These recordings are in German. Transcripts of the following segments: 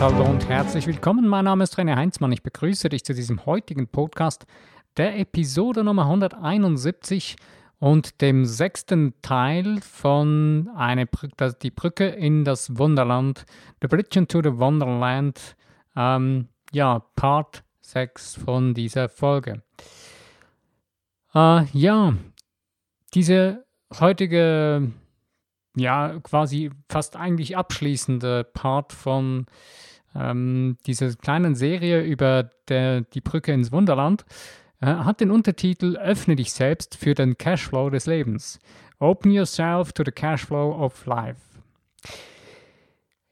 Hallo und herzlich willkommen. Mein Name ist René Heinzmann. Ich begrüße dich zu diesem heutigen Podcast, der Episode Nummer 171 und dem sechsten Teil von eine Brücke, die Brücke in das Wunderland, The Bridge into the Wonderland, ähm, ja, Part 6 von dieser Folge. Äh, ja, diese heutige ja quasi fast eigentlich abschließende Part von ähm, dieser kleinen Serie über der, die Brücke ins Wunderland äh, hat den Untertitel Öffne dich selbst für den Cashflow des Lebens. Open yourself to the Cashflow of life.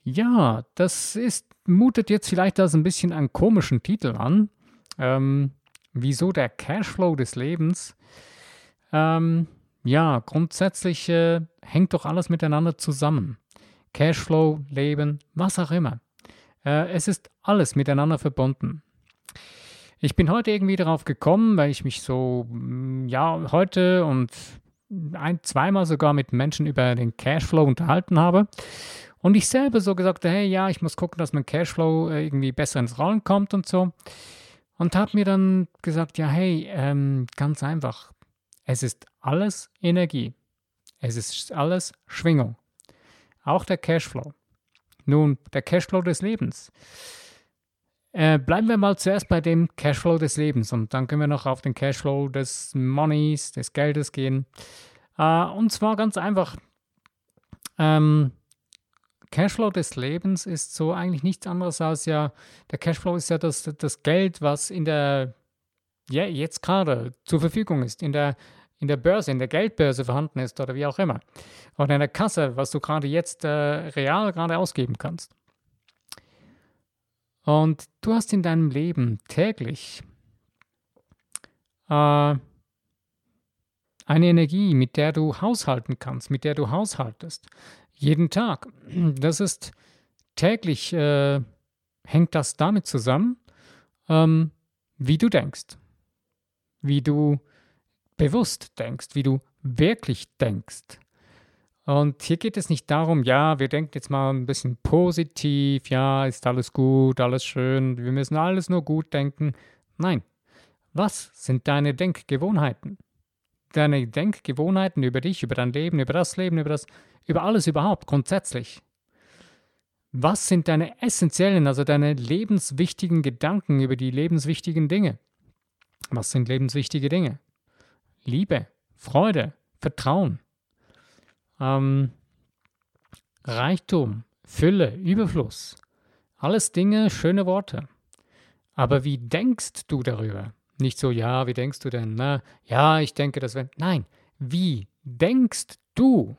Ja, das ist, mutet jetzt vielleicht als ein bisschen einen komischen Titel an. Ähm, wieso der Cashflow des Lebens? Ähm, ja, grundsätzlich äh, hängt doch alles miteinander zusammen. Cashflow, Leben, was auch immer. Äh, es ist alles miteinander verbunden. Ich bin heute irgendwie darauf gekommen, weil ich mich so, mm, ja, heute und ein, zweimal sogar mit Menschen über den Cashflow unterhalten habe. Und ich selber so gesagt, hey, ja, ich muss gucken, dass mein Cashflow äh, irgendwie besser ins Rollen kommt und so. Und habe mir dann gesagt, ja, hey, ähm, ganz einfach, es ist alles Energie. Es ist alles Schwingung. Auch der Cashflow. Nun, der Cashflow des Lebens. Äh, bleiben wir mal zuerst bei dem Cashflow des Lebens und dann können wir noch auf den Cashflow des Moneys, des Geldes gehen. Äh, und zwar ganz einfach. Ähm, Cashflow des Lebens ist so eigentlich nichts anderes als ja, der Cashflow ist ja das, das Geld, was in der, ja, jetzt gerade zur Verfügung ist, in der in der Börse, in der Geldbörse vorhanden ist oder wie auch immer. Oder in der Kasse, was du gerade jetzt äh, real gerade ausgeben kannst. Und du hast in deinem Leben täglich äh, eine Energie, mit der du haushalten kannst, mit der du haushaltest. Jeden Tag. Das ist täglich, äh, hängt das damit zusammen, ähm, wie du denkst, wie du bewusst denkst, wie du wirklich denkst. Und hier geht es nicht darum, ja, wir denken jetzt mal ein bisschen positiv, ja, ist alles gut, alles schön, wir müssen alles nur gut denken. Nein, was sind deine Denkgewohnheiten? Deine Denkgewohnheiten über dich, über dein Leben, über das Leben, über das, über alles überhaupt, grundsätzlich. Was sind deine essentiellen, also deine lebenswichtigen Gedanken über die lebenswichtigen Dinge? Was sind lebenswichtige Dinge? Liebe, Freude, Vertrauen, ähm, Reichtum, Fülle, Überfluss. Alles Dinge, schöne Worte. Aber wie denkst du darüber? Nicht so, ja, wie denkst du denn? Na, ja, ich denke, das wäre. Nein, wie denkst du?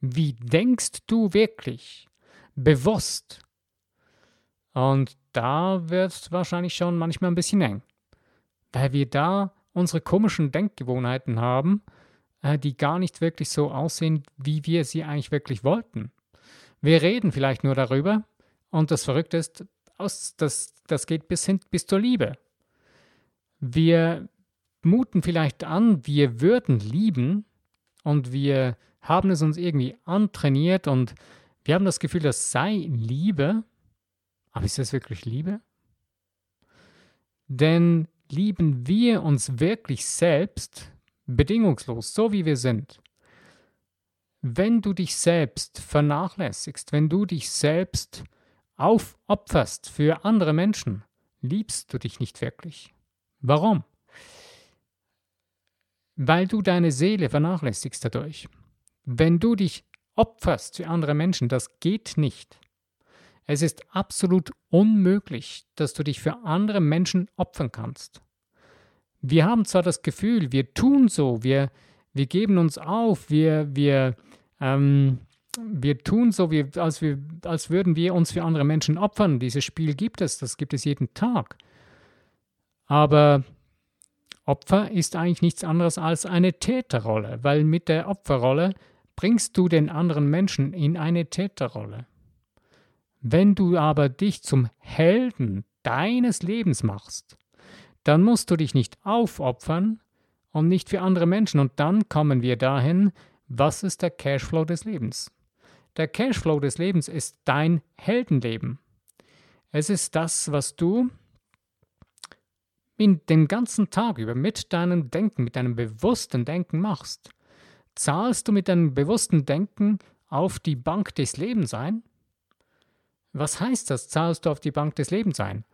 Wie denkst du wirklich? Bewusst. Und da wird es wahrscheinlich schon manchmal ein bisschen eng. Weil wir da unsere komischen Denkgewohnheiten haben, äh, die gar nicht wirklich so aussehen, wie wir sie eigentlich wirklich wollten. Wir reden vielleicht nur darüber und das Verrückte ist, aus, das, das geht bis hin bis zur Liebe. Wir muten vielleicht an, wir würden lieben und wir haben es uns irgendwie antrainiert und wir haben das Gefühl, das sei Liebe. Aber ist das wirklich Liebe? Denn lieben wir uns wirklich selbst bedingungslos, so wie wir sind. Wenn du dich selbst vernachlässigst, wenn du dich selbst aufopferst für andere Menschen, liebst du dich nicht wirklich. Warum? Weil du deine Seele vernachlässigst dadurch. Wenn du dich opferst für andere Menschen, das geht nicht. Es ist absolut unmöglich, dass du dich für andere Menschen opfern kannst. Wir haben zwar das Gefühl, wir tun so, wir, wir geben uns auf, wir, wir, ähm, wir tun so, wie, als, wir, als würden wir uns für andere Menschen opfern. Dieses Spiel gibt es, das gibt es jeden Tag. Aber Opfer ist eigentlich nichts anderes als eine Täterrolle, weil mit der Opferrolle bringst du den anderen Menschen in eine Täterrolle. Wenn du aber dich zum Helden deines Lebens machst, dann musst du dich nicht aufopfern und nicht für andere Menschen. Und dann kommen wir dahin, was ist der Cashflow des Lebens? Der Cashflow des Lebens ist dein Heldenleben. Es ist das, was du in den ganzen Tag über mit deinem Denken, mit deinem bewussten Denken machst. Zahlst du mit deinem bewussten Denken auf die Bank des Lebens ein? Was heißt das, zahlst du auf die Bank des Lebens ein?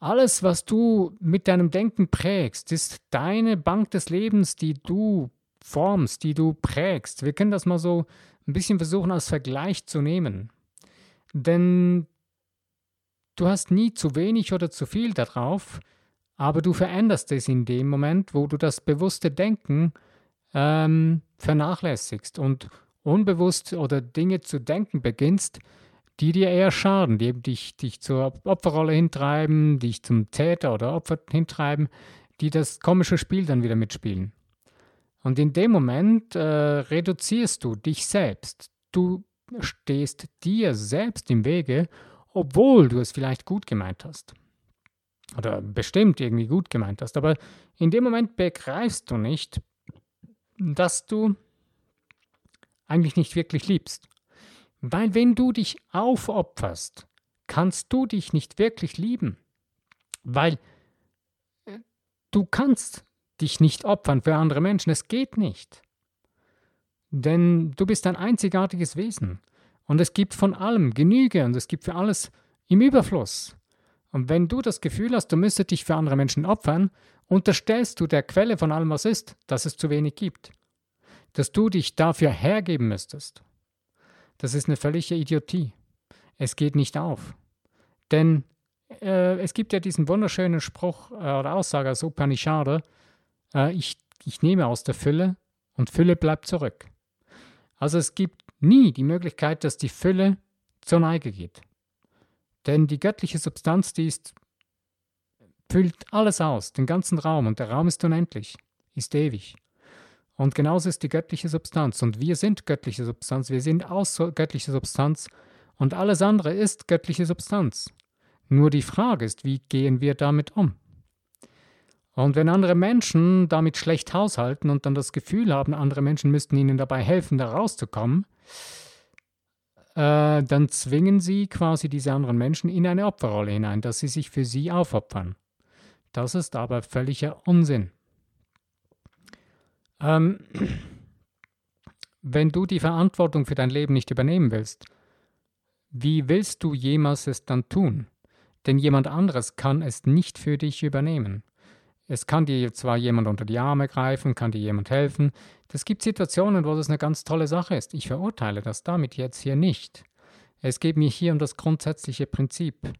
Alles, was du mit deinem Denken prägst, ist deine Bank des Lebens, die du formst, die du prägst. Wir können das mal so ein bisschen versuchen als Vergleich zu nehmen. Denn du hast nie zu wenig oder zu viel darauf, aber du veränderst es in dem Moment, wo du das bewusste Denken ähm, vernachlässigst und unbewusst oder Dinge zu denken beginnst, die dir eher schaden, die dich, dich zur Opferrolle hintreiben, dich zum Täter oder Opfer hintreiben, die das komische Spiel dann wieder mitspielen. Und in dem Moment äh, reduzierst du dich selbst. Du stehst dir selbst im Wege, obwohl du es vielleicht gut gemeint hast. Oder bestimmt irgendwie gut gemeint hast. Aber in dem Moment begreifst du nicht, dass du eigentlich nicht wirklich liebst. Weil wenn du dich aufopferst, kannst du dich nicht wirklich lieben. Weil du kannst dich nicht opfern für andere Menschen. Es geht nicht. Denn du bist ein einzigartiges Wesen. Und es gibt von allem Genüge und es gibt für alles im Überfluss. Und wenn du das Gefühl hast, du müsstest dich für andere Menschen opfern, unterstellst du der Quelle von allem, was ist, dass es zu wenig gibt. Dass du dich dafür hergeben müsstest. Das ist eine völlige Idiotie. Es geht nicht auf. Denn äh, es gibt ja diesen wunderschönen Spruch äh, oder Aussage aus Upanishad, äh, ich, ich nehme aus der Fülle und Fülle bleibt zurück. Also es gibt nie die Möglichkeit, dass die Fülle zur Neige geht. Denn die göttliche Substanz, die ist, füllt alles aus, den ganzen Raum, und der Raum ist unendlich, ist ewig. Und genauso ist die göttliche Substanz. Und wir sind göttliche Substanz. Wir sind aus göttlicher Substanz. Und alles andere ist göttliche Substanz. Nur die Frage ist, wie gehen wir damit um? Und wenn andere Menschen damit schlecht haushalten und dann das Gefühl haben, andere Menschen müssten ihnen dabei helfen, da rauszukommen, äh, dann zwingen sie quasi diese anderen Menschen in eine Opferrolle hinein, dass sie sich für sie aufopfern. Das ist aber völliger Unsinn. Ähm, wenn du die Verantwortung für dein Leben nicht übernehmen willst, wie willst du jemals es dann tun? Denn jemand anderes kann es nicht für dich übernehmen. Es kann dir zwar jemand unter die Arme greifen, kann dir jemand helfen. Es gibt Situationen, wo das eine ganz tolle Sache ist. Ich verurteile das damit jetzt hier nicht. Es geht mir hier um das grundsätzliche Prinzip.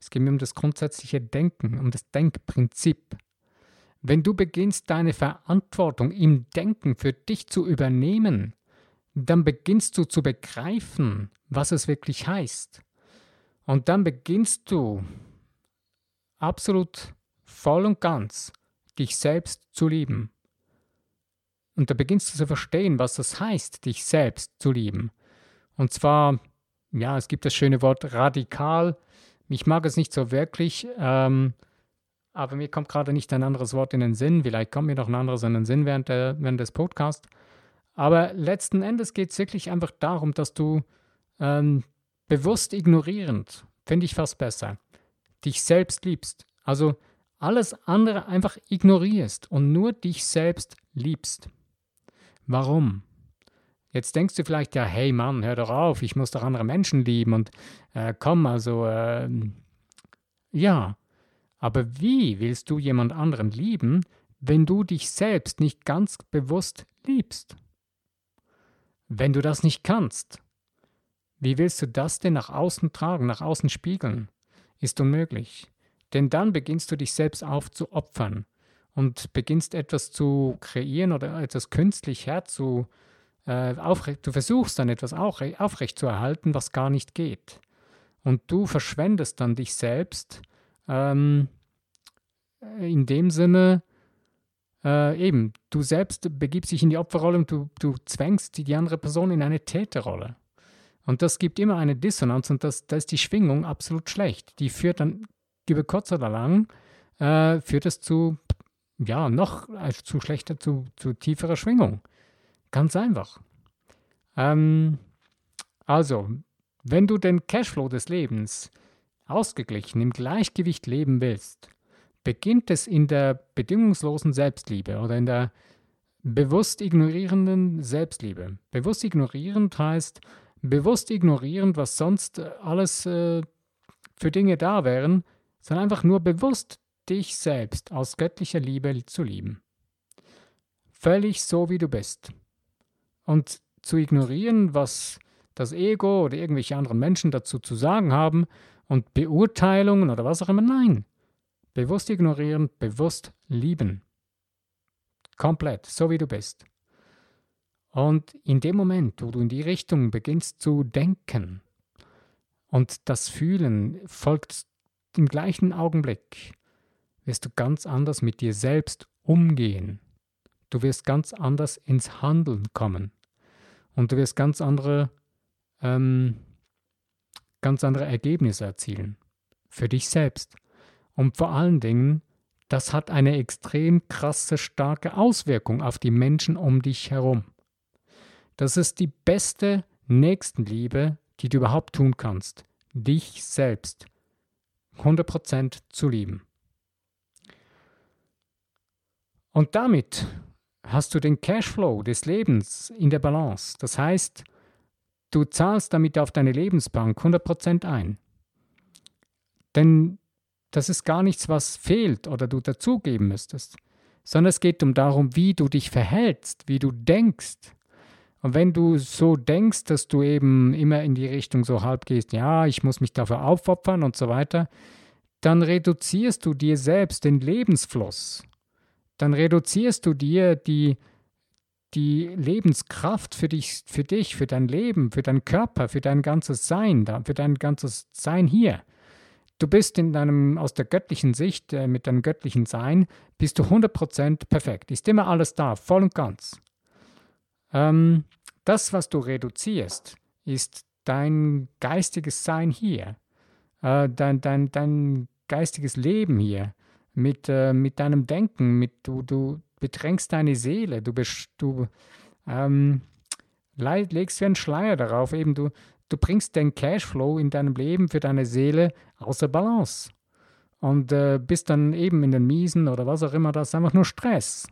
Es geht mir um das grundsätzliche Denken, um das Denkprinzip. Wenn du beginnst, deine Verantwortung im Denken für dich zu übernehmen, dann beginnst du zu begreifen, was es wirklich heißt. Und dann beginnst du absolut voll und ganz dich selbst zu lieben. Und da beginnst du zu verstehen, was das heißt, dich selbst zu lieben. Und zwar, ja, es gibt das schöne Wort radikal. Ich mag es nicht so wirklich. Ähm, aber mir kommt gerade nicht ein anderes Wort in den Sinn. Vielleicht kommt mir noch ein anderes in den Sinn während, der, während des Podcasts. Aber letzten Endes geht es wirklich einfach darum, dass du ähm, bewusst ignorierend, finde ich fast besser, dich selbst liebst. Also alles andere einfach ignorierst und nur dich selbst liebst. Warum? Jetzt denkst du vielleicht, ja, hey Mann, hör doch auf, ich muss doch andere Menschen lieben und äh, komm, also, äh, ja, aber wie willst du jemand anderen lieben, wenn du dich selbst nicht ganz bewusst liebst? Wenn du das nicht kannst, wie willst du das denn nach außen tragen, nach außen spiegeln? Ist unmöglich. Denn dann beginnst du dich selbst aufzuopfern und beginnst etwas zu kreieren oder etwas künstlich herzu, äh, aufrecht, du versuchst dann etwas aufrecht zu erhalten, was gar nicht geht. Und du verschwendest dann dich selbst ähm, in dem Sinne, äh, eben, du selbst begibst dich in die Opferrolle und du, du zwängst die andere Person in eine Täterrolle. Und das gibt immer eine Dissonanz und das, da ist die Schwingung absolut schlecht. Die führt dann über kurz oder lang, äh, führt es zu, ja, noch also zu schlechter, zu, zu tieferer Schwingung. Ganz einfach. Ähm, also, wenn du den Cashflow des Lebens ausgeglichen, im Gleichgewicht leben willst, beginnt es in der bedingungslosen Selbstliebe oder in der bewusst ignorierenden Selbstliebe. Bewusst ignorierend heißt, bewusst ignorierend, was sonst alles äh, für Dinge da wären, sondern einfach nur bewusst dich selbst aus göttlicher Liebe zu lieben. Völlig so, wie du bist. Und zu ignorieren, was das Ego oder irgendwelche anderen Menschen dazu zu sagen haben und Beurteilungen oder was auch immer. Nein. Bewusst ignorieren, bewusst lieben. Komplett, so wie du bist. Und in dem Moment, wo du in die Richtung beginnst zu denken und das Fühlen folgt im gleichen Augenblick, wirst du ganz anders mit dir selbst umgehen. Du wirst ganz anders ins Handeln kommen. Und du wirst ganz andere, ähm, ganz andere Ergebnisse erzielen. Für dich selbst. Und vor allen Dingen, das hat eine extrem krasse, starke Auswirkung auf die Menschen um dich herum. Das ist die beste Nächstenliebe, die du überhaupt tun kannst. Dich selbst 100% zu lieben. Und damit hast du den Cashflow des Lebens in der Balance. Das heißt, du zahlst damit auf deine Lebensbank 100% ein. Denn das ist gar nichts, was fehlt oder du dazugeben müsstest, sondern es geht um darum, wie du dich verhältst, wie du denkst. Und wenn du so denkst, dass du eben immer in die Richtung so halb gehst, ja, ich muss mich dafür aufopfern und so weiter, dann reduzierst du dir selbst den Lebensfluss dann reduzierst du dir die, die Lebenskraft für dich, für dich, für dein Leben, für deinen Körper, für dein ganzes Sein, für dein ganzes Sein hier. Du bist in deinem, aus der göttlichen Sicht, äh, mit deinem göttlichen Sein, bist du 100% perfekt. Ist immer alles da, voll und ganz. Ähm, das, was du reduzierst, ist dein geistiges Sein hier, äh, dein, dein, dein geistiges Leben hier, mit, äh, mit deinem Denken, mit, du, du bedrängst deine Seele, du, du ähm, legst wie einen Schleier darauf, eben du, du bringst den Cashflow in deinem Leben für deine Seele außer Balance. Und äh, bist dann eben in den Miesen oder was auch immer, das ist einfach nur Stress.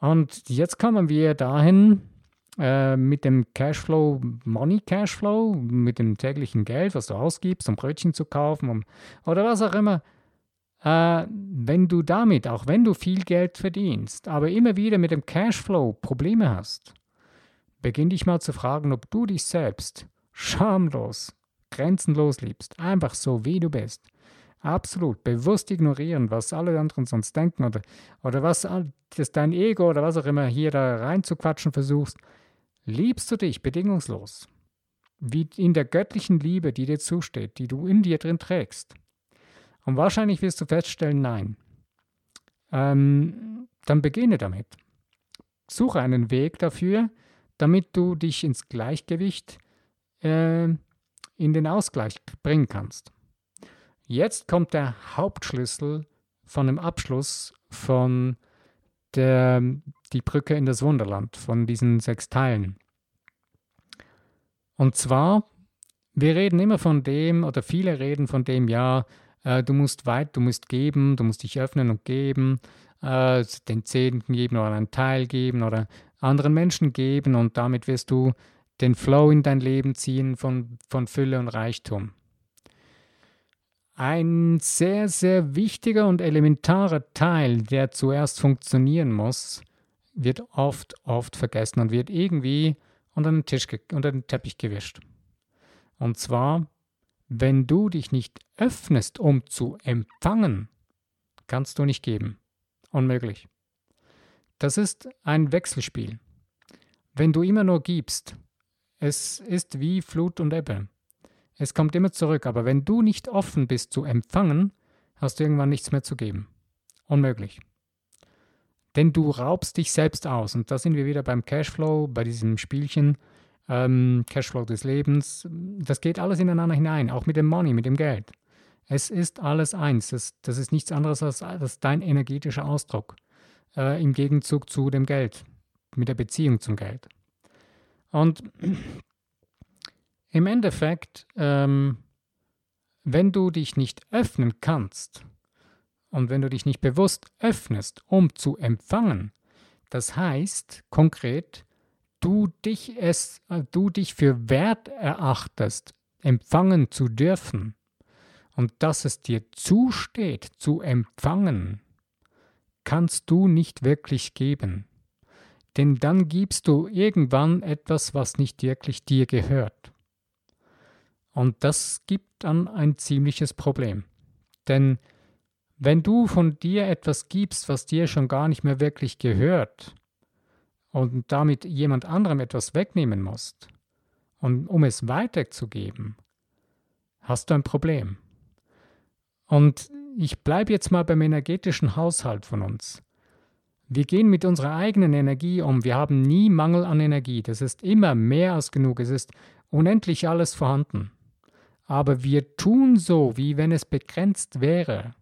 Und jetzt kommen wir dahin äh, mit dem Cashflow, Money Cashflow, mit dem täglichen Geld, was du ausgibst, um Brötchen zu kaufen um, oder was auch immer, äh, wenn du damit, auch wenn du viel Geld verdienst, aber immer wieder mit dem Cashflow Probleme hast, beginn dich mal zu fragen, ob du dich selbst schamlos, grenzenlos liebst, einfach so wie du bist. Absolut, bewusst ignorieren, was alle anderen sonst denken oder, oder was das dein Ego oder was auch immer hier da reinzuquatschen versuchst. Liebst du dich bedingungslos, wie in der göttlichen Liebe, die dir zusteht, die du in dir drin trägst. Und wahrscheinlich wirst du feststellen, nein. Ähm, dann beginne damit. Suche einen Weg dafür, damit du dich ins Gleichgewicht, äh, in den Ausgleich bringen kannst. Jetzt kommt der Hauptschlüssel von dem Abschluss von der, die Brücke in das Wunderland, von diesen sechs Teilen. Und zwar, wir reden immer von dem, oder viele reden von dem, ja, äh, du musst weit, du musst geben, du musst dich öffnen und geben, äh, den Zehnten geben oder einen Teil geben oder anderen Menschen geben und damit wirst du den Flow in dein Leben ziehen von, von Fülle und Reichtum. Ein sehr, sehr wichtiger und elementarer Teil, der zuerst funktionieren muss, wird oft, oft vergessen und wird irgendwie unter den, Tisch, unter den Teppich gewischt. Und zwar wenn du dich nicht öffnest, um zu empfangen, kannst du nicht geben. Unmöglich. Das ist ein Wechselspiel. Wenn du immer nur gibst, es ist wie Flut und Ebbe. Es kommt immer zurück, aber wenn du nicht offen bist zu empfangen, hast du irgendwann nichts mehr zu geben. Unmöglich. Denn du raubst dich selbst aus. Und da sind wir wieder beim Cashflow, bei diesem Spielchen ähm, Cashflow des Lebens. Das geht alles ineinander hinein, auch mit dem Money, mit dem Geld. Es ist alles eins. Das, das ist nichts anderes als, als dein energetischer Ausdruck äh, im Gegenzug zu dem Geld, mit der Beziehung zum Geld. Und im Endeffekt ähm, wenn du dich nicht öffnen kannst und wenn du dich nicht bewusst öffnest, um zu empfangen, das heißt konkret, du dich es, du dich für wert erachtest, empfangen zu dürfen und dass es dir zusteht zu empfangen, kannst du nicht wirklich geben. Denn dann gibst du irgendwann etwas, was nicht wirklich dir gehört. Und das gibt dann ein ziemliches Problem. Denn wenn du von dir etwas gibst, was dir schon gar nicht mehr wirklich gehört, und damit jemand anderem etwas wegnehmen musst, und um es weiterzugeben, hast du ein Problem. Und ich bleibe jetzt mal beim energetischen Haushalt von uns. Wir gehen mit unserer eigenen Energie um. Wir haben nie Mangel an Energie. Das ist immer mehr als genug. Es ist unendlich alles vorhanden. Aber wir tun so, wie wenn es begrenzt wäre.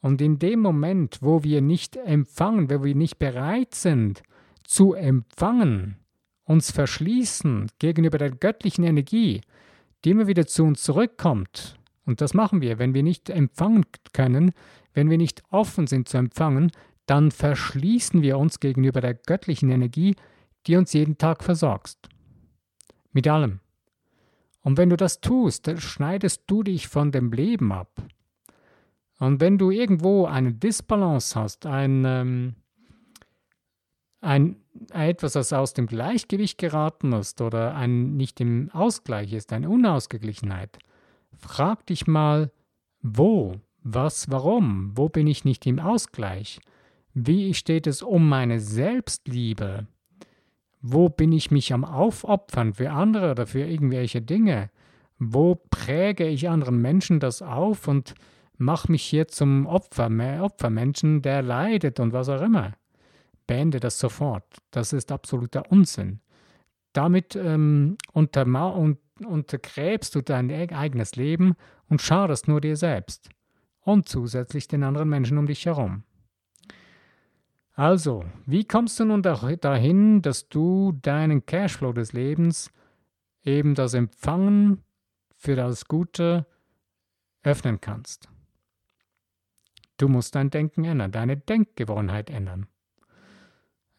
Und in dem Moment, wo wir nicht empfangen, wo wir nicht bereit sind zu empfangen, uns verschließen gegenüber der göttlichen Energie, die immer wieder zu uns zurückkommt, und das machen wir, wenn wir nicht empfangen können, wenn wir nicht offen sind zu empfangen, dann verschließen wir uns gegenüber der göttlichen Energie, die uns jeden Tag versorgst. Mit allem. Und wenn du das tust, dann schneidest du dich von dem Leben ab. Und wenn du irgendwo eine Disbalance hast, ein, ähm, ein etwas, das aus dem Gleichgewicht geraten ist oder ein nicht im Ausgleich ist, eine Unausgeglichenheit, frag dich mal, wo, was, warum, wo bin ich nicht im Ausgleich? Wie steht es um meine Selbstliebe? Wo bin ich mich am Aufopfern für andere oder für irgendwelche Dinge? Wo präge ich anderen Menschen das auf und mache mich hier zum Opfer, Opfermenschen, der leidet und was auch immer? Beende das sofort. Das ist absoluter Unsinn. Damit ähm, unterma und, untergräbst du dein e-, eigenes Leben und schadest nur dir selbst und zusätzlich den anderen Menschen um dich herum. Also, wie kommst du nun dahin, dass du deinen Cashflow des Lebens, eben das Empfangen für das Gute, öffnen kannst? Du musst dein Denken ändern, deine Denkgewohnheit ändern.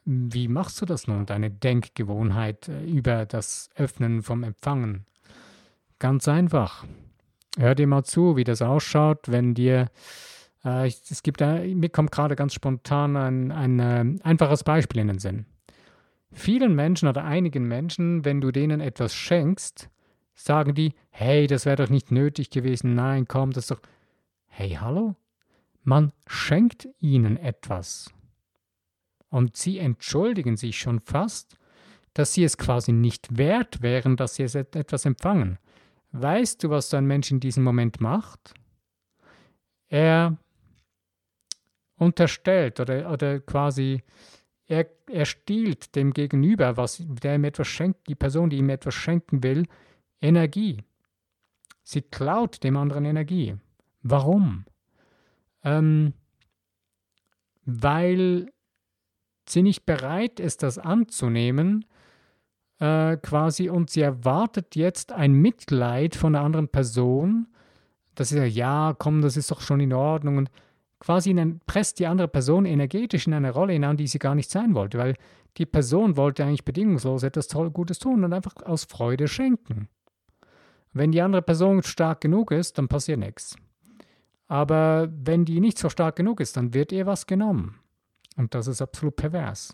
Wie machst du das nun, deine Denkgewohnheit äh, über das Öffnen vom Empfangen? Ganz einfach. Hör dir mal zu, wie das ausschaut, wenn dir äh, es gibt, mir kommt gerade ganz spontan ein, ein äh, einfaches Beispiel in den Sinn. Vielen Menschen oder einigen Menschen, wenn du denen etwas schenkst, sagen die, hey, das wäre doch nicht nötig gewesen, nein, komm, das ist doch. Hey, hallo? Man schenkt ihnen etwas. Und sie entschuldigen sich schon fast, dass sie es quasi nicht wert wären, dass sie etwas empfangen. Weißt du, was so ein Mensch in diesem Moment macht? Er unterstellt oder, oder quasi er, er stiehlt dem Gegenüber, was, der ihm etwas schenkt, die Person, die ihm etwas schenken will, Energie. Sie klaut dem anderen Energie. Warum? Ähm, weil sie nicht bereit ist, das anzunehmen, äh, quasi, und sie erwartet jetzt ein Mitleid von der anderen Person. Das ist ja, ja, komm, das ist doch schon in Ordnung. Und quasi in, presst die andere Person energetisch in eine Rolle hinein, die sie gar nicht sein wollte, weil die Person wollte eigentlich bedingungslos etwas toll Gutes tun und einfach aus Freude schenken. Wenn die andere Person stark genug ist, dann passiert nichts. Aber wenn die nicht so stark genug ist, dann wird ihr was genommen. Und das ist absolut pervers.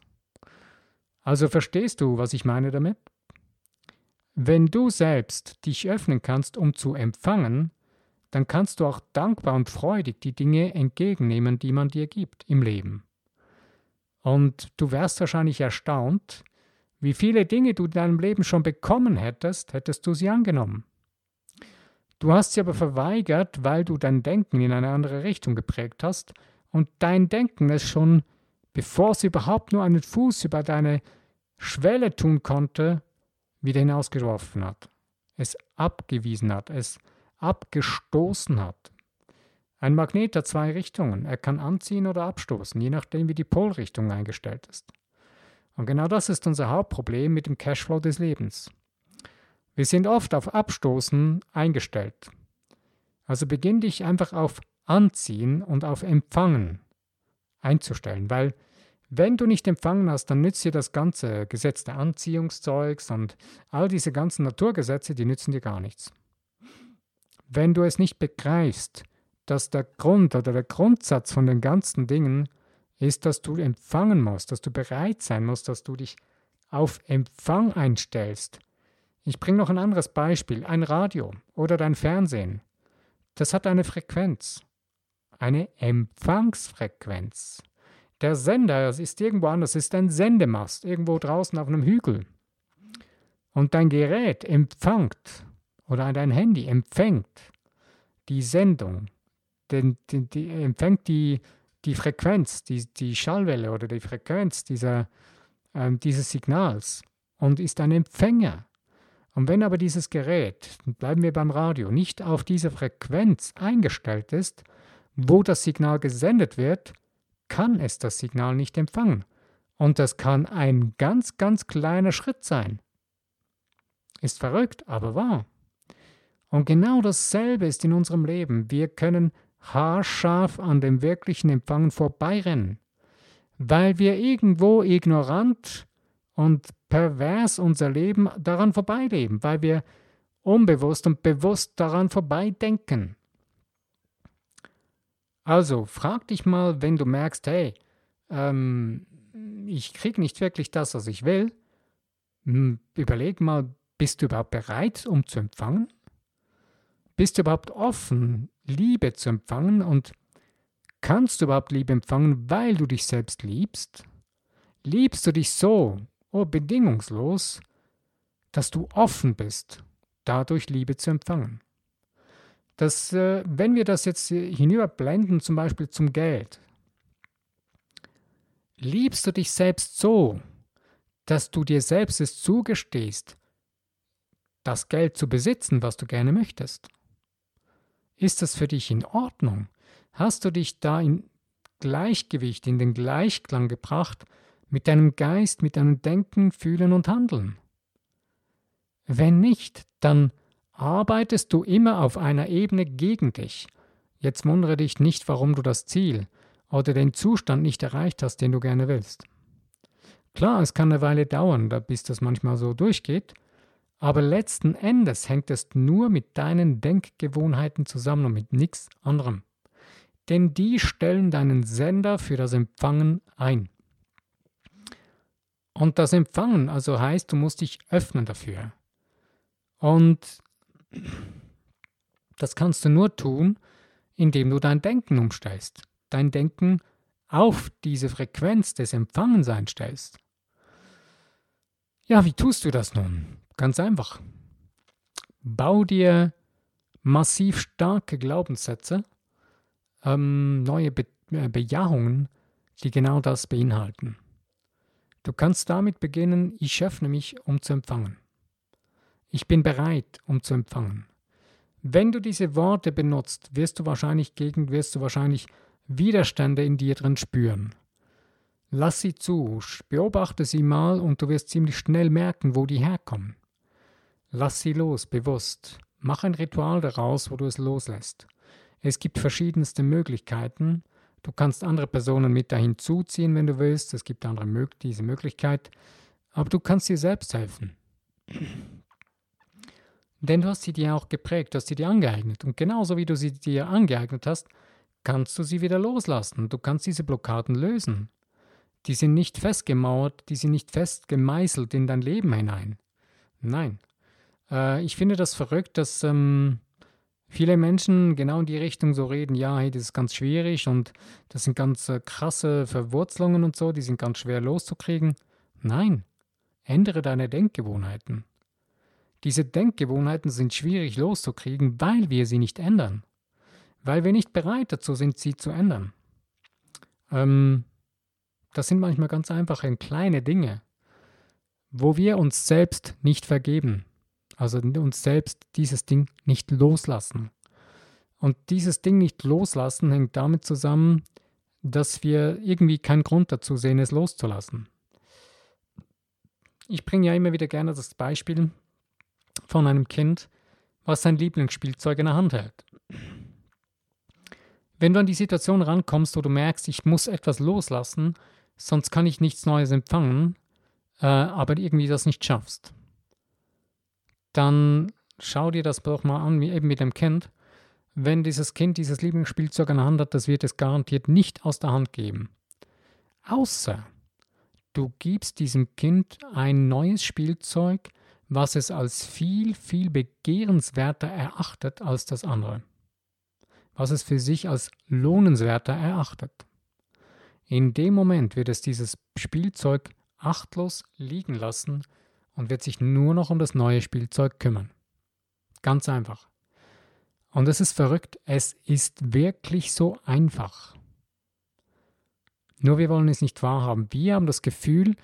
Also verstehst du, was ich meine damit? Wenn du selbst dich öffnen kannst, um zu empfangen, dann kannst du auch dankbar und freudig die Dinge entgegennehmen, die man dir gibt im Leben. Und du wärst wahrscheinlich erstaunt, wie viele Dinge du in deinem Leben schon bekommen hättest, hättest du sie angenommen. Du hast sie aber verweigert, weil du dein Denken in eine andere Richtung geprägt hast und dein Denken es schon, bevor es überhaupt nur einen Fuß über deine Schwelle tun konnte, wieder hinausgeworfen hat, es abgewiesen hat, es abgestoßen hat. Ein Magnet hat zwei Richtungen. Er kann anziehen oder abstoßen, je nachdem, wie die Polrichtung eingestellt ist. Und genau das ist unser Hauptproblem mit dem Cashflow des Lebens. Wir sind oft auf Abstoßen eingestellt. Also beginn dich einfach auf Anziehen und auf Empfangen einzustellen, weil wenn du nicht empfangen hast, dann nützt dir das ganze Gesetz der Anziehungszeugs und all diese ganzen Naturgesetze, die nützen dir gar nichts. Wenn du es nicht begreifst, dass der Grund oder der Grundsatz von den ganzen Dingen ist, dass du empfangen musst, dass du bereit sein musst, dass du dich auf Empfang einstellst. Ich bringe noch ein anderes Beispiel. Ein Radio oder dein Fernsehen. Das hat eine Frequenz. Eine Empfangsfrequenz. Der Sender ist irgendwo anders, ist ein Sendemast, irgendwo draußen auf einem Hügel. Und dein Gerät empfängt oder dein Handy empfängt die Sendung, den, den, die, empfängt die, die Frequenz, die, die Schallwelle oder die Frequenz dieser, ähm, dieses Signals und ist ein Empfänger. Und wenn aber dieses Gerät, bleiben wir beim Radio, nicht auf diese Frequenz eingestellt ist, wo das Signal gesendet wird, kann es das Signal nicht empfangen. Und das kann ein ganz, ganz kleiner Schritt sein. Ist verrückt, aber wahr. Und genau dasselbe ist in unserem Leben. Wir können haarscharf an dem wirklichen Empfangen vorbeirennen, weil wir irgendwo ignorant und pervers unser Leben daran vorbeileben, weil wir unbewusst und bewusst daran vorbeidenken. Also frag dich mal, wenn du merkst, hey, ähm, ich kriege nicht wirklich das, was ich will, hm, überleg mal, bist du überhaupt bereit, um zu empfangen? Bist du überhaupt offen, Liebe zu empfangen? Und kannst du überhaupt Liebe empfangen, weil du dich selbst liebst? Liebst du dich so, oh bedingungslos, dass du offen bist, dadurch Liebe zu empfangen? Dass, äh, wenn wir das jetzt hinüberblenden, zum Beispiel zum Geld, liebst du dich selbst so, dass du dir selbst es zugestehst, das Geld zu besitzen, was du gerne möchtest? Ist das für dich in Ordnung? Hast du dich da in Gleichgewicht, in den Gleichklang gebracht mit deinem Geist, mit deinem Denken, Fühlen und Handeln? Wenn nicht, dann arbeitest du immer auf einer Ebene gegen dich. Jetzt wundere dich nicht, warum du das Ziel oder den Zustand nicht erreicht hast, den du gerne willst. Klar, es kann eine Weile dauern, bis das manchmal so durchgeht, aber letzten Endes hängt es nur mit deinen Denkgewohnheiten zusammen und mit nichts anderem. Denn die stellen deinen Sender für das Empfangen ein. Und das Empfangen also heißt, du musst dich öffnen dafür. Und das kannst du nur tun, indem du dein Denken umstellst, dein Denken auf diese Frequenz des Empfangens einstellst. Ja, wie tust du das nun? Ganz einfach. Bau dir massiv starke Glaubenssätze, ähm, neue Be äh, Bejahungen, die genau das beinhalten. Du kannst damit beginnen, ich öffne mich, um zu empfangen. Ich bin bereit, um zu empfangen. Wenn du diese Worte benutzt, wirst du wahrscheinlich gegen, wirst du wahrscheinlich Widerstände in dir drin spüren. Lass sie zu, beobachte sie mal und du wirst ziemlich schnell merken, wo die herkommen. Lass sie los, bewusst. Mach ein Ritual daraus, wo du es loslässt. Es gibt verschiedenste Möglichkeiten. Du kannst andere Personen mit dahin zuziehen, wenn du willst. Es gibt andere diese Möglichkeit. Aber du kannst dir selbst helfen. Denn du hast sie dir auch geprägt, du hast sie dir angeeignet. Und genauso wie du sie dir angeeignet hast, kannst du sie wieder loslassen. Du kannst diese Blockaden lösen. Die sind nicht festgemauert, die sind nicht fest gemeißelt in dein Leben hinein. Nein. Äh, ich finde das verrückt, dass ähm, viele Menschen genau in die Richtung so reden, ja, hey, das ist ganz schwierig und das sind ganz äh, krasse Verwurzelungen und so, die sind ganz schwer loszukriegen. Nein. Ändere deine Denkgewohnheiten. Diese Denkgewohnheiten sind schwierig loszukriegen, weil wir sie nicht ändern. Weil wir nicht bereit dazu sind, sie zu ändern. Ähm, das sind manchmal ganz einfache kleine Dinge, wo wir uns selbst nicht vergeben. Also uns selbst dieses Ding nicht loslassen. Und dieses Ding nicht loslassen hängt damit zusammen, dass wir irgendwie keinen Grund dazu sehen, es loszulassen. Ich bringe ja immer wieder gerne das Beispiel, von einem Kind, was sein Lieblingsspielzeug in der Hand hält. wenn du an die Situation rankommst, wo du merkst, ich muss etwas loslassen, sonst kann ich nichts Neues empfangen, äh, aber irgendwie das nicht schaffst, dann schau dir das doch mal an, wie eben mit dem Kind. Wenn dieses Kind dieses Lieblingsspielzeug an der Hand hat, das wird es garantiert nicht aus der Hand geben. Außer du gibst diesem Kind ein neues Spielzeug, was es als viel, viel begehrenswerter erachtet als das andere. Was es für sich als lohnenswerter erachtet. In dem Moment wird es dieses Spielzeug achtlos liegen lassen und wird sich nur noch um das neue Spielzeug kümmern. Ganz einfach. Und es ist verrückt, es ist wirklich so einfach. Nur wir wollen es nicht wahrhaben. Wir haben das Gefühl,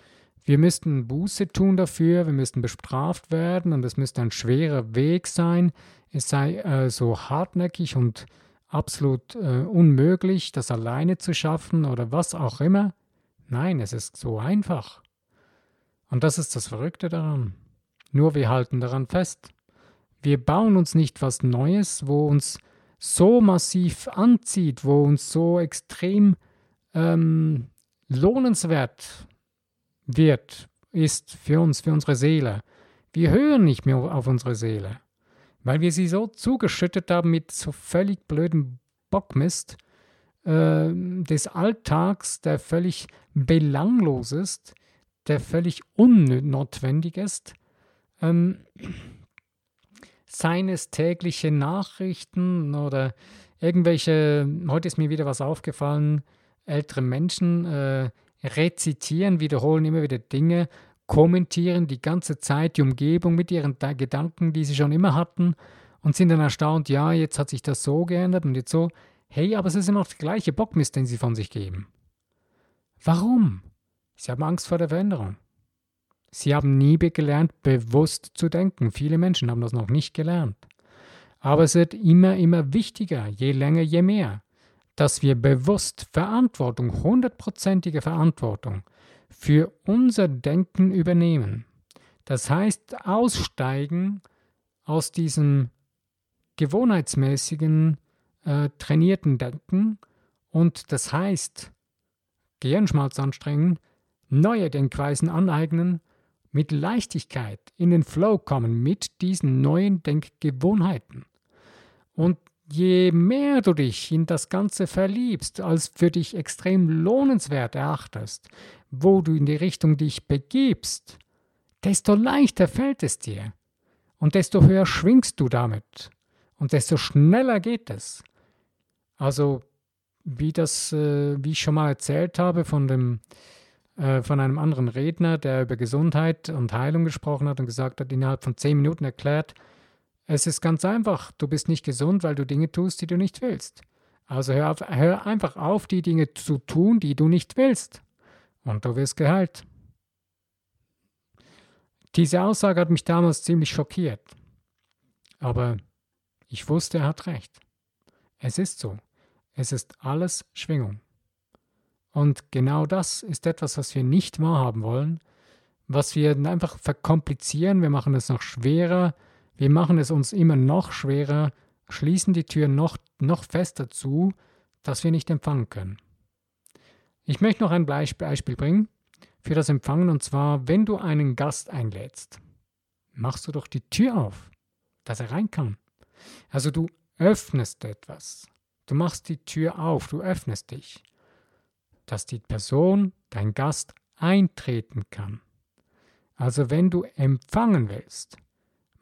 wir müssten Buße tun dafür, wir müssten bestraft werden und es müsste ein schwerer Weg sein. Es sei äh, so hartnäckig und absolut äh, unmöglich, das alleine zu schaffen oder was auch immer. Nein, es ist so einfach. Und das ist das Verrückte daran. Nur wir halten daran fest. Wir bauen uns nicht was Neues, wo uns so massiv anzieht, wo uns so extrem ähm, lohnenswert wird, ist für uns, für unsere Seele. Wir hören nicht mehr auf unsere Seele, weil wir sie so zugeschüttet haben mit so völlig blödem Bockmist äh, des Alltags, der völlig belanglos ist, der völlig unnotwendig ist. Ähm, seines täglichen Nachrichten oder irgendwelche, heute ist mir wieder was aufgefallen, ältere Menschen äh, rezitieren, wiederholen immer wieder Dinge, kommentieren die ganze Zeit die Umgebung mit ihren Gedanken, die sie schon immer hatten und sind dann erstaunt, ja, jetzt hat sich das so geändert und jetzt so. Hey, aber es ist immer noch der gleiche Bockmist, den sie von sich geben. Warum? Sie haben Angst vor der Veränderung. Sie haben nie gelernt, bewusst zu denken. Viele Menschen haben das noch nicht gelernt. Aber es wird immer, immer wichtiger, je länger, je mehr, dass wir bewusst Verantwortung, hundertprozentige Verantwortung für unser Denken übernehmen. Das heißt, aussteigen aus diesem gewohnheitsmäßigen, äh, trainierten Denken und das heißt, Gehirnschmalz anstrengen, neue Denkweisen aneignen, mit Leichtigkeit in den Flow kommen mit diesen neuen Denkgewohnheiten. Und je mehr du dich in das Ganze verliebst, als für dich extrem lohnenswert erachtest, wo du in die Richtung dich begibst, desto leichter fällt es dir und desto höher schwingst du damit und desto schneller geht es. Also wie das, äh, wie ich schon mal erzählt habe von dem äh, von einem anderen Redner, der über Gesundheit und Heilung gesprochen hat und gesagt hat, innerhalb von zehn Minuten erklärt, es ist ganz einfach, du bist nicht gesund, weil du Dinge tust, die du nicht willst. Also hör, auf, hör einfach auf, die Dinge zu tun, die du nicht willst. Und du wirst geheilt. Diese Aussage hat mich damals ziemlich schockiert. Aber ich wusste, er hat recht. Es ist so. Es ist alles Schwingung. Und genau das ist etwas, was wir nicht wahrhaben wollen, was wir einfach verkomplizieren, wir machen es noch schwerer, wir machen es uns immer noch schwerer, schließen die Tür noch, noch fester zu, dass wir nicht empfangen können. Ich möchte noch ein Beispiel bringen für das Empfangen, und zwar, wenn du einen Gast einlädst, machst du doch die Tür auf, dass er rein kann. Also du öffnest etwas. Du machst die Tür auf, du öffnest dich dass die Person, dein Gast, eintreten kann. Also wenn du empfangen willst,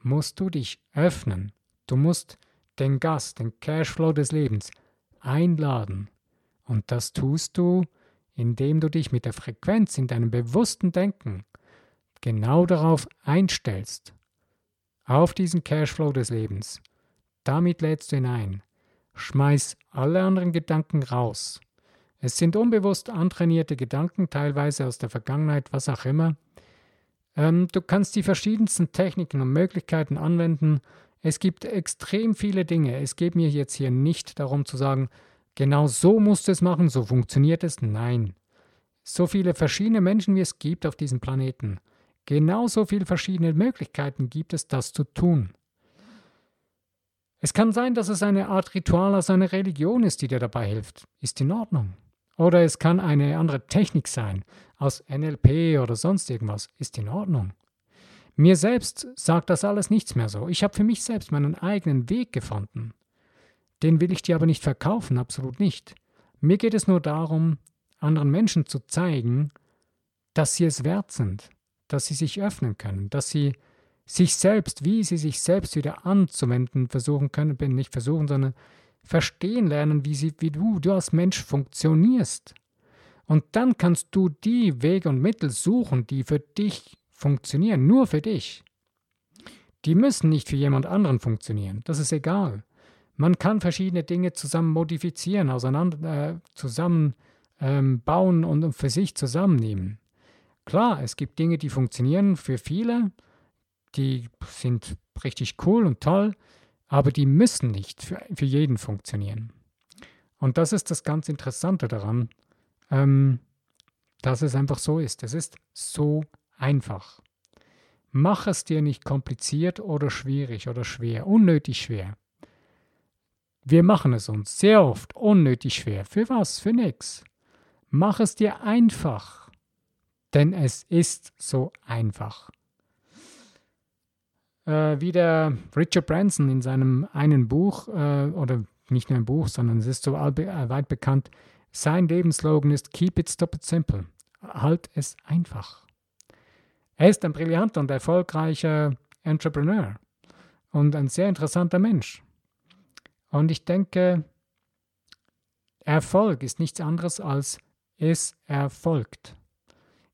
musst du dich öffnen. Du musst den Gast, den Cashflow des Lebens einladen. Und das tust du, indem du dich mit der Frequenz in deinem bewussten Denken genau darauf einstellst. Auf diesen Cashflow des Lebens. Damit lädst du ihn ein. Schmeiß alle anderen Gedanken raus. Es sind unbewusst antrainierte Gedanken, teilweise aus der Vergangenheit, was auch immer. Ähm, du kannst die verschiedensten Techniken und Möglichkeiten anwenden. Es gibt extrem viele Dinge. Es geht mir jetzt hier nicht darum zu sagen, genau so musst du es machen, so funktioniert es. Nein. So viele verschiedene Menschen, wie es gibt auf diesem Planeten. Genauso viele verschiedene Möglichkeiten gibt es, das zu tun. Es kann sein, dass es eine Art Ritual aus einer Religion ist, die dir dabei hilft. Ist in Ordnung. Oder es kann eine andere Technik sein, aus NLP oder sonst irgendwas. Ist in Ordnung. Mir selbst sagt das alles nichts mehr so. Ich habe für mich selbst meinen eigenen Weg gefunden. Den will ich dir aber nicht verkaufen, absolut nicht. Mir geht es nur darum, anderen Menschen zu zeigen, dass sie es wert sind, dass sie sich öffnen können, dass sie sich selbst, wie sie sich selbst wieder anzuwenden versuchen können, nicht versuchen, sondern verstehen lernen, wie, sie, wie du, du als Mensch funktionierst. Und dann kannst du die Wege und Mittel suchen, die für dich funktionieren, nur für dich. Die müssen nicht für jemand anderen funktionieren, das ist egal. Man kann verschiedene Dinge zusammen modifizieren, auseinander, äh, zusammen ähm, bauen und für sich zusammennehmen. Klar, es gibt Dinge, die funktionieren für viele, die sind richtig cool und toll, aber die müssen nicht für, für jeden funktionieren. Und das ist das ganz Interessante daran, ähm, dass es einfach so ist. Es ist so einfach. Mach es dir nicht kompliziert oder schwierig oder schwer, unnötig schwer. Wir machen es uns sehr oft unnötig schwer. Für was? Für nichts. Mach es dir einfach, denn es ist so einfach. Äh, wie der Richard Branson in seinem einen Buch, äh, oder nicht nur ein Buch, sondern es ist so äh, weit bekannt, sein Lebensslogan ist Keep it, stop it simple. Halt es einfach. Er ist ein brillanter und erfolgreicher Entrepreneur und ein sehr interessanter Mensch. Und ich denke, Erfolg ist nichts anderes als es erfolgt.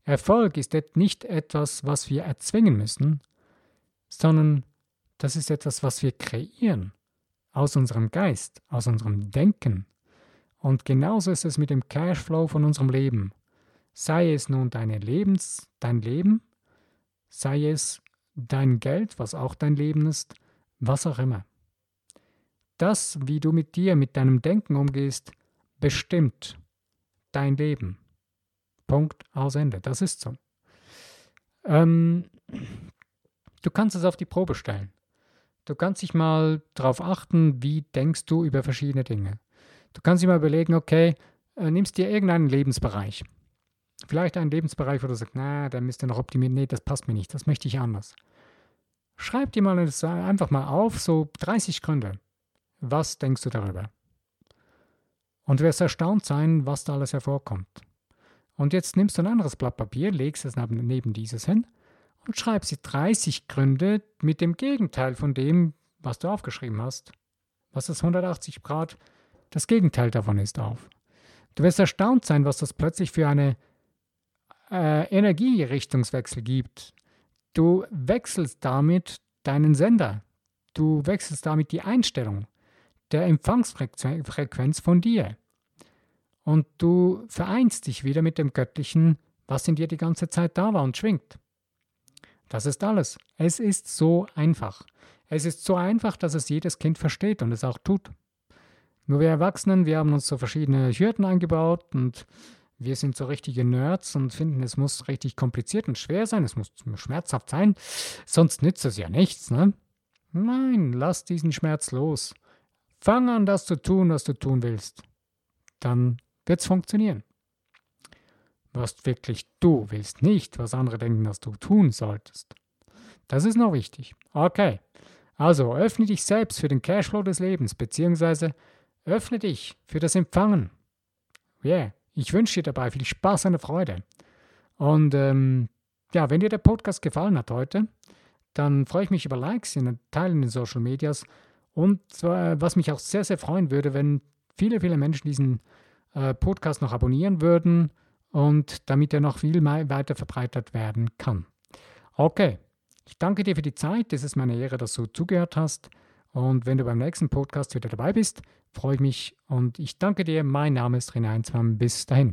Erfolg ist nicht etwas, was wir erzwingen müssen, sondern das ist etwas, was wir kreieren aus unserem Geist, aus unserem Denken. Und genauso ist es mit dem Cashflow von unserem Leben. Sei es nun deine Lebens, dein Leben, sei es dein Geld, was auch dein Leben ist, was auch immer. Das, wie du mit dir, mit deinem Denken umgehst, bestimmt dein Leben. Punkt aus Ende. Das ist so. Ähm, du kannst es auf die Probe stellen. Du kannst dich mal darauf achten, wie denkst du über verschiedene Dinge. Du kannst dir mal überlegen, okay, äh, nimmst dir irgendeinen Lebensbereich. Vielleicht einen Lebensbereich, wo du sagst, na, der müsste noch optimieren. Nee, das passt mir nicht, das möchte ich anders. Schreib dir mal einfach mal auf, so 30 Gründe. Was denkst du darüber? Und du wirst erstaunt sein, was da alles hervorkommt. Und jetzt nimmst du ein anderes Blatt Papier, legst es neben dieses hin und schreibst dir 30 Gründe mit dem Gegenteil von dem, was du aufgeschrieben hast. Was ist 180 Grad? Das Gegenteil davon ist auf. Du wirst erstaunt sein, was das plötzlich für eine äh, Energierichtungswechsel gibt. Du wechselst damit deinen Sender. Du wechselst damit die Einstellung der Empfangsfrequenz von dir. Und du vereinst dich wieder mit dem Göttlichen, was in dir die ganze Zeit da war und schwingt. Das ist alles. Es ist so einfach. Es ist so einfach, dass es jedes Kind versteht und es auch tut. Nur wir Erwachsenen, wir haben uns so verschiedene Hürden eingebaut und wir sind so richtige Nerds und finden, es muss richtig kompliziert und schwer sein, es muss schmerzhaft sein, sonst nützt es ja nichts. Ne? Nein, lass diesen Schmerz los. Fang an, das zu tun, was du tun willst. Dann wird es funktionieren. Was wirklich du willst, nicht was andere denken, dass du tun solltest. Das ist noch wichtig. Okay. Also öffne dich selbst für den Cashflow des Lebens, beziehungsweise öffne dich für das Empfangen. Yeah. Ich wünsche dir dabei viel Spaß und Freude. Und ähm, ja, wenn dir der Podcast gefallen hat heute, dann freue ich mich über Likes in Teilen in den Social Medias und zwar, was mich auch sehr, sehr freuen würde, wenn viele, viele Menschen diesen äh, Podcast noch abonnieren würden und damit er noch viel weiter verbreitet werden kann. Okay, ich danke dir für die Zeit. Es ist meine Ehre, dass du zugehört hast. Und wenn du beim nächsten Podcast wieder dabei bist, freue ich mich und ich danke dir. Mein Name ist René Heinzmann. Bis dahin.